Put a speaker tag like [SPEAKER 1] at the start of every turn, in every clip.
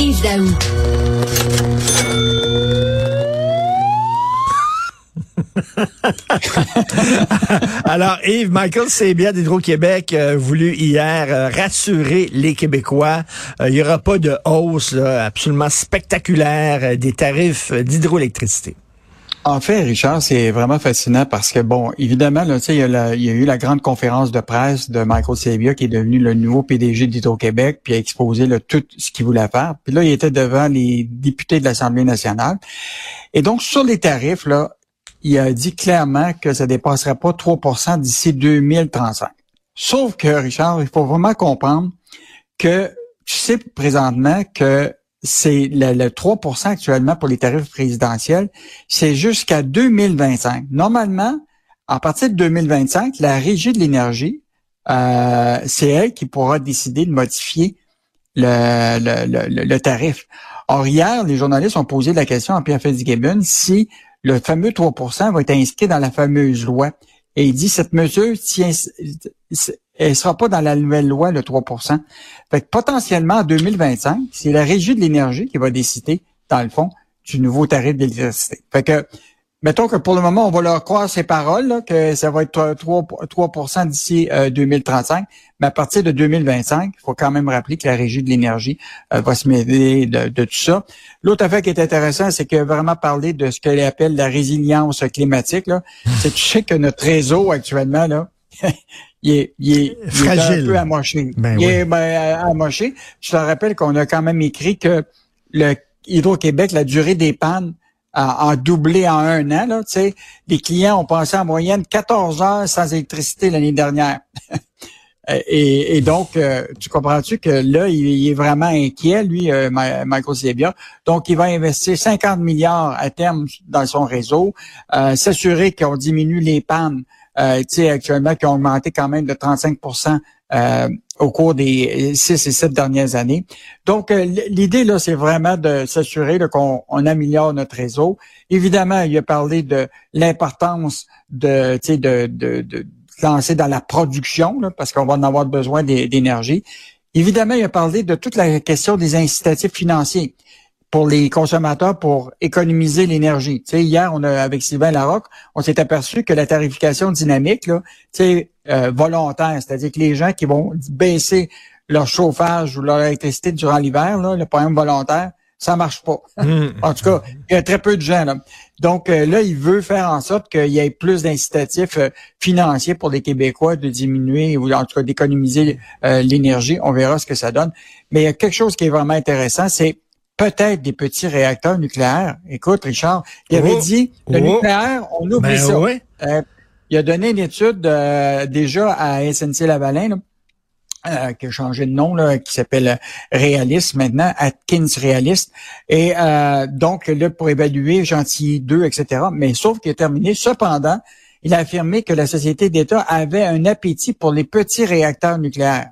[SPEAKER 1] Alors, Yves, Michael Sébia d'Hydro-Québec a voulu hier euh, rassurer les Québécois. Euh, il n'y aura pas de hausse absolument spectaculaire euh, des tarifs d'hydroélectricité.
[SPEAKER 2] En fait, Richard, c'est vraiment fascinant parce que, bon, évidemment, là, il, y a il y a eu la grande conférence de presse de Michael Sabia qui est devenu le nouveau PDG d'Hydro-Québec, puis a exposé là, tout ce qu'il voulait faire. Puis là, il était devant les députés de l'Assemblée nationale. Et donc, sur les tarifs, là, il a dit clairement que ça dépasserait pas 3% d'ici 2035. Sauf que, Richard, il faut vraiment comprendre que tu sais présentement que c'est le, 3% actuellement pour les tarifs présidentiels, c'est jusqu'à 2025. Normalement, à partir de 2025, la régie de l'énergie, euh, c'est elle qui pourra décider de modifier le, le, le, tarif. Or, hier, les journalistes ont posé la question à Pierre Fitzgibbon si le fameux 3% va être inscrit dans la fameuse loi. Et il dit, cette mesure tient, elle sera pas dans la nouvelle loi, le 3% Fait que potentiellement, en 2025, c'est la Régie de l'énergie qui va décider, dans le fond, du nouveau tarif d'électricité. Fait que Mettons que pour le moment, on va leur croire ces paroles, que ça va être 3, 3 d'ici 2035, euh, mais à partir de 2025, il faut quand même rappeler que la Régie de l'énergie euh, va se mêler de, tout ça. L'autre affaire qui est intéressant, c'est a vraiment parlé de ce qu'elle appelle la résilience climatique. C'est tu sais que notre réseau actuellement, là, il est, il est,
[SPEAKER 1] Fragile.
[SPEAKER 2] un peu amoché.
[SPEAKER 1] Ben
[SPEAKER 2] il est ben, amoché. Je te rappelle qu'on a quand même écrit que le Hydro-Québec, la durée des pannes en, doublé en un an. Là, les clients ont passé en moyenne 14 heures sans électricité l'année dernière. et, donc, euh, tu comprends-tu que là, il, est vraiment inquiet, lui, euh, Michael Sebia. Donc, il va investir 50 milliards à terme dans son réseau, euh, s'assurer qu'on diminue les pannes, euh, actuellement, qui ont augmenté quand même de 35% euh, au cours des six et sept dernières années. Donc, euh, l'idée, là, c'est vraiment de s'assurer qu'on on améliore notre réseau. Évidemment, il a parlé de l'importance de, de, de, de lancer dans la production, parce qu'on va en avoir besoin d'énergie. Évidemment, il a parlé de toute la question des incitatifs financiers pour les consommateurs pour économiser l'énergie. Tu sais, hier, on a avec Sylvain Larocque, on s'est aperçu que la tarification dynamique, là, tu sais, euh, volontaire, c'est-à-dire que les gens qui vont baisser leur chauffage ou leur électricité durant l'hiver, là, le problème volontaire, ça marche pas. Hmm. en tout cas, il y a très peu de gens. Là. Donc euh, là, il veut faire en sorte qu'il y ait plus d'incitatifs euh, financiers pour les Québécois de diminuer ou en tout cas d'économiser l'énergie. On verra ce que ça donne. Mais il y a quelque chose qui est vraiment intéressant, c'est peut-être des petits réacteurs nucléaires. Écoute, Richard, il avait oh. dit, le oh. nucléaire, on oublie ben ça. Euh, il a donné une étude euh, déjà à SNC-Lavalin, euh, qui a changé de nom, là, qui s'appelle Realist maintenant, Atkins Realist. Et donc, là, pour évaluer Gentil 2, etc. Mais sauf qu'il a terminé. Cependant, il a affirmé que la société d'État avait un appétit pour les petits réacteurs nucléaires.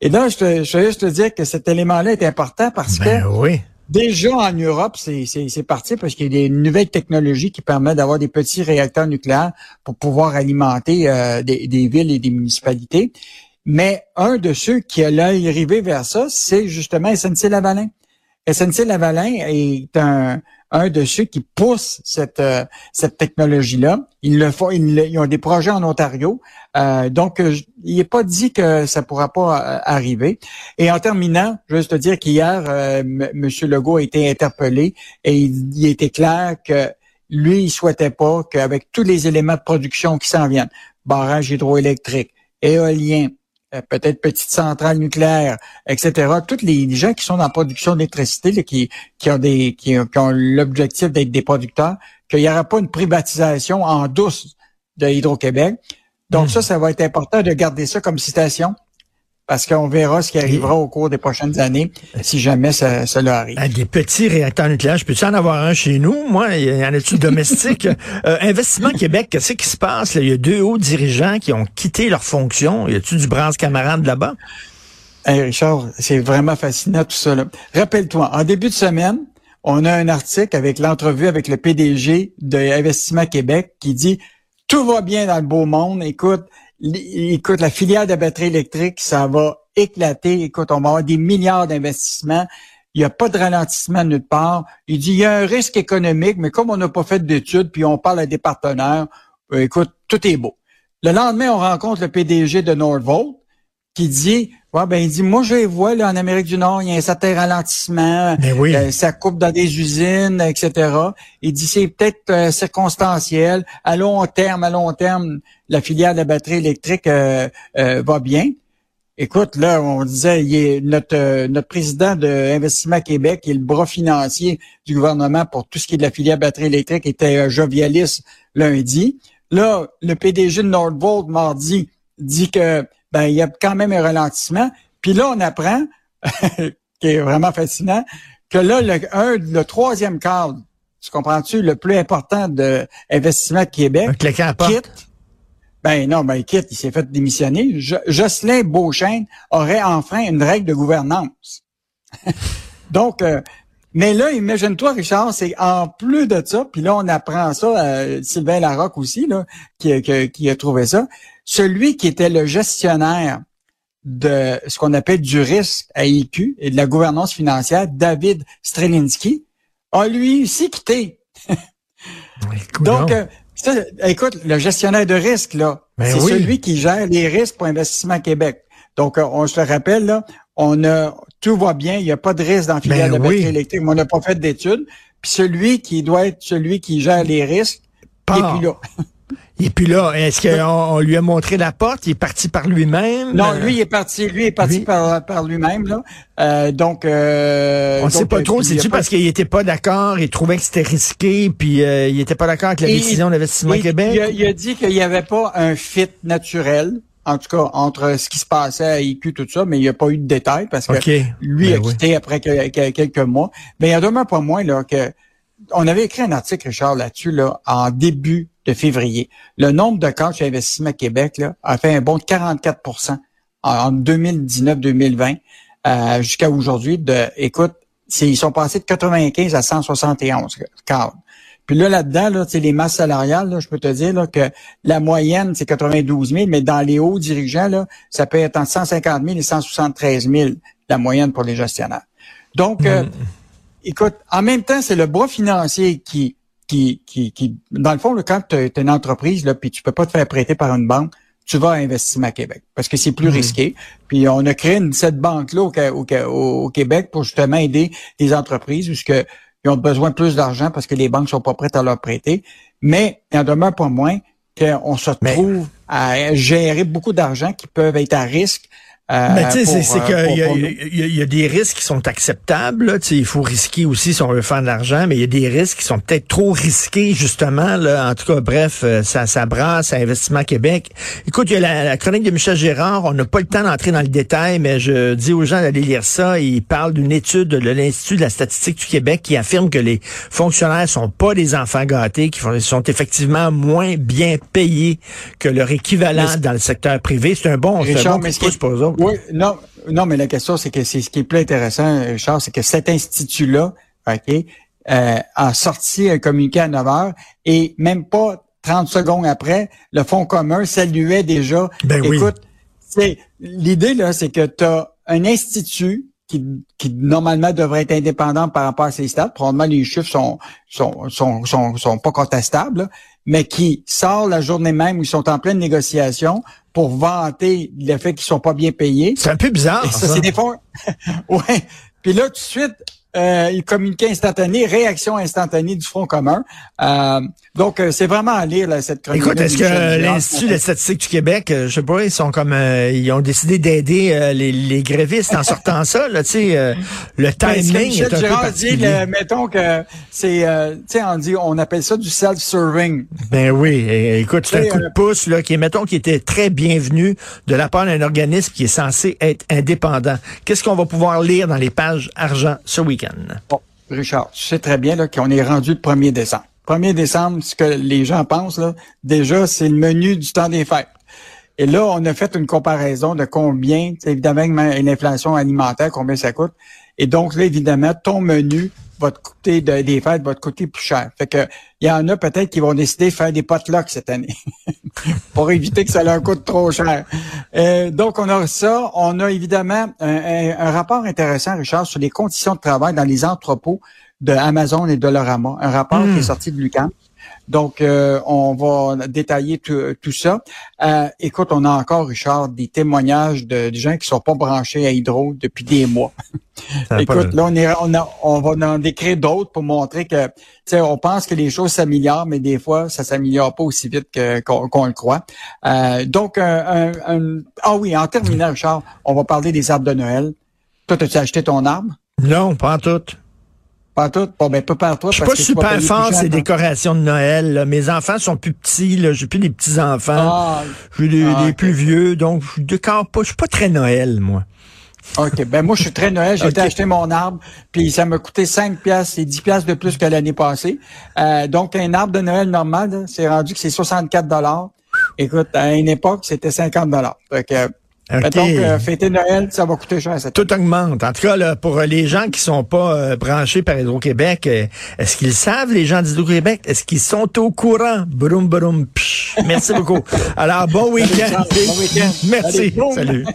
[SPEAKER 2] Et donc, je, te, je veux juste te dire que cet élément-là est important parce
[SPEAKER 1] ben
[SPEAKER 2] que
[SPEAKER 1] oui.
[SPEAKER 2] déjà en Europe, c'est parti parce qu'il y a des nouvelles technologies qui permettent d'avoir des petits réacteurs nucléaires pour pouvoir alimenter euh, des, des, villes et des municipalités. Mais un de ceux qui a l'œil rivé vers ça, c'est justement SNC-Lavalin. SNC-Lavalin est un, un de ceux qui poussent cette, euh, cette technologie-là. Ils le font, ils, ont des projets en Ontario. Euh, donc, euh, il n'est pas dit que ça pourra pas arriver. Et en terminant, je te dire qu'hier, M. Legault a été interpellé et il, il était clair que lui, il souhaitait pas qu'avec tous les éléments de production qui s'en viennent, barrage hydroélectrique, éolien, euh, peut-être petites centrales nucléaires, etc. Toutes les gens qui sont dans la production d'électricité, qui, qui ont des qui, ont l'objectif d'être des producteurs, qu'il n'y aura pas une privatisation en douce de Hydro-Québec. Donc hmm. ça, ça va être important de garder ça comme citation parce qu'on verra ce qui arrivera au cours des prochaines années si jamais ça, ça leur arrive.
[SPEAKER 1] Ah, des petits réacteurs nucléaires, je peux-tu en avoir un chez nous? Moi, il y en a-tu domestique? euh, Investissement Québec, qu'est-ce qui se passe? Il y a deux hauts dirigeants qui ont quitté leur fonction. Y a-tu du bras camarade là-bas?
[SPEAKER 2] Hey Richard, c'est vraiment fascinant tout ça. Rappelle-toi, en début de semaine, on a un article avec l'entrevue avec le PDG de Investissement Québec qui dit tout va bien dans le beau monde. Écoute, écoute, la filière de batterie électrique, ça va éclater. Écoute, on va avoir des milliards d'investissements. Il n'y a pas de ralentissement de nulle part. Il dit, il y a un risque économique, mais comme on n'a pas fait d'études, puis on parle à des partenaires, euh, écoute, tout est beau. Le lendemain, on rencontre le PDG de Nordvolt qui dit, ouais, ben, il dit, moi, je vois, là, en Amérique du Nord, il y a un certain ralentissement,
[SPEAKER 1] ben oui.
[SPEAKER 2] euh, ça coupe dans des usines, etc. Il dit, c'est peut-être euh, circonstanciel. À long terme, à long terme, la filière de la batterie électrique va bien. Écoute, là, on disait, il est notre, euh, notre président de Investissement Québec, qui est le bras financier du gouvernement pour tout ce qui est de la filière batterie électrique, était euh, jovialiste lundi. Là, le PDG de Nordvolt, mardi, dit que ben il y a quand même un ralentissement. Puis là, on apprend, qui est vraiment fascinant, que là, le, un, le troisième cadre, tu comprends-tu, le plus important de Investissement Québec, quitte ben non, ben quitte, il s'est fait démissionner. Jocelyn Beauchesne aurait enfin une règle de gouvernance. Donc, euh, mais là, imagine-toi, Richard, c'est en plus de ça, puis là, on apprend ça, euh, Sylvain Larocque aussi, là, qui, qui, a trouvé ça. Celui qui était le gestionnaire de ce qu'on appelle du risque à IQ et de la gouvernance financière, David Strelinski, a lui aussi quitté. Donc, euh, écoute, le gestionnaire de risque, là, ben c'est celui qui gère les risques pour Investissement Québec. Donc, euh, on se le rappelle, là, on a tout va bien, il n'y a pas de risque dans la filière ben de batterie électrique, mais on n'a pas fait d'études. Puis celui qui doit être celui qui gère les risques, et puis là.
[SPEAKER 1] Et puis là, est-ce qu'on lui a montré la porte? Il est parti par lui-même?
[SPEAKER 2] Non, lui, il est parti, lui est parti par, par lui-même, là. Euh, donc, euh,
[SPEAKER 1] On ne sait pas trop, c'est-tu parce qu'il était pas d'accord, il trouvait que c'était risqué, puis euh, il était pas d'accord avec la décision d'Investissement Québec?
[SPEAKER 2] Il a, il a dit qu'il n'y avait pas un fit naturel en tout cas, entre ce qui se passait à IQ, tout ça, mais il n'y a pas eu de détails parce que lui ben a quitté après quelques mois. Mais il y a demain pas moins là que on avait écrit un article, Richard, là-dessus, là, en début de février. Le nombre de cas chez Investissement Québec là, a fait un bond de 44% en 2019-2020 euh, jusqu'à aujourd'hui. De, écoute, ils sont passés de 95 à 171 cadres. Puis là, là-dedans, là, les masses salariales, je peux te dire là, que la moyenne, c'est 92 000, mais dans les hauts dirigeants, là, ça peut être entre 150 000 et 173 000, la moyenne pour les gestionnaires. Donc, euh, mm. écoute, en même temps, c'est le bras financier qui, qui, qui, qui dans le fond, là, quand tu es une entreprise, là, puis tu peux pas te faire prêter par une banque, tu vas à Investissement Québec parce que c'est plus mm. risqué. Puis on a créé cette banque-là au, au, au, Québec pour justement aider les entreprises puisque ils ont besoin de plus d'argent parce que les banques sont pas prêtes à leur prêter. Mais il en demeure pas moins qu'on se trouve à gérer beaucoup d'argent qui peuvent être à risque
[SPEAKER 1] euh, mais tu sais, c'est qu'il y, y, a des risques qui sont acceptables. Il faut risquer aussi si on veut faire de l'argent, mais il y a des risques qui sont peut-être trop risqués, justement. Là. En tout cas, bref, euh, ça, ça brasse à Investissement Québec. Écoute, il y a la, chronique de Michel Gérard. On n'a pas le temps d'entrer dans le détail, mais je dis aux gens d'aller lire ça. Il parle d'une étude de l'Institut de la statistique du Québec qui affirme que les fonctionnaires sont pas des enfants gâtés, qui sont effectivement moins bien payés que leur équivalent dans le secteur privé. C'est un bon, Richard, un bon pour eux autres.
[SPEAKER 2] Oui, non, non, mais la question, c'est que c'est ce qui est plus intéressant, Richard, c'est que cet institut-là, OK, euh, a sorti un communiqué à 9 heures et même pas 30 secondes après, le Fonds commun saluait déjà.
[SPEAKER 1] Ben
[SPEAKER 2] Écoute, c'est l'idée, là, c'est que tu as un institut qui, qui, normalement devrait être indépendant par rapport à ses stats. Probablement les chiffres sont sont sont sont, sont pas contestables, mais qui sort la journée même où ils sont en pleine négociation pour vanter le fait qu'ils sont pas bien payés.
[SPEAKER 1] C'est un peu bizarre.
[SPEAKER 2] ça, c'est des fonds. ouais. Puis là, tout de suite, euh, il communiquait instantané, réaction instantanée du Front commun. Euh, donc, euh, c'est vraiment à lire là, cette chronique.
[SPEAKER 1] Écoute, est-ce que l'Institut de statistique du Québec, euh, je sais pas, ils sont comme, ils ont décidé d'aider les, les, grévistes en sortant ça, là, tu sais, le ben, timing est un Girard peu dit,
[SPEAKER 2] mettons que c'est, tu sais, on dit, on appelle ça du self-serving.
[SPEAKER 1] Ben oui, écoute, c'est un coup de pouce là, qui, mettons, qui était très bienvenu de la part d'un organisme qui est censé être indépendant. Qu'est-ce qu'on va pouvoir lire dans les pages argent ce week-end?
[SPEAKER 2] Bon, Richard, tu sais très bien qu'on est rendu le 1er décembre. 1er décembre, ce que les gens pensent, là, déjà, c'est le menu du temps des fêtes. Et là, on a fait une comparaison de combien, évidemment, l'inflation alimentaire, combien ça coûte. Et donc, là, évidemment, ton menu va te coûter de, des fêtes, va te coûter plus cher. Fait que il y en a peut-être qui vont décider de faire des potlucks cette année pour éviter que ça leur coûte trop cher. Euh, donc, on a ça. On a évidemment un, rapport intéressant, Richard, sur les conditions de travail dans les entrepôts de Amazon et de Lorama. Un rapport qui est hmm. sorti de Lucan. Donc, euh, on va détailler tout, ça. Euh, écoute, on a encore, Richard, des témoignages de, gens qui sont pas branchés à Hydro depuis des mois. écoute, là, on, est, on, on va en décrire d'autres pour montrer que, tu sais, on pense que les choses s'améliorent, mais des fois, ça s'améliore pas aussi vite qu'on le croit. Euh, donc, un, ah oui, en terminant, Richard, on va parler des arbres de Noël. Toi, as-tu acheté ton arbre?
[SPEAKER 1] Non, pas tout.
[SPEAKER 2] Pas tout. Bon, ben, toi.
[SPEAKER 1] Je suis pas super fort ces décorations de Noël. Mes enfants sont plus petits. Là. J'ai plus des petits-enfants. Ah, J'ai des, ah, plus vieux. Donc, je décore pas. Je suis pas très Noël, moi.
[SPEAKER 2] OK. Ben moi, je suis très Noël. J'ai été acheter mon arbre, puis ça m'a coûté 5 piastres et 10 piastres de plus que l'année passée. Euh, donc, un arbre de Noël normal, c'est rendu que c'est 64 dollars. Écoute, à une époque, c'était 50 dollars. Donc, euh, fêter Noël, ça va coûter cher.
[SPEAKER 1] Tout augmente. En tout cas, là, pour les gens qui sont pas euh, branchés par Hydro-Québec, euh, est-ce qu'ils savent, les gens d'Hydro-Québec? Est-ce qu'ils sont au courant? Brum, brum, psh. Merci beaucoup. Alors, bon week-end.
[SPEAKER 2] Bon week-end.
[SPEAKER 1] Merci. Salut.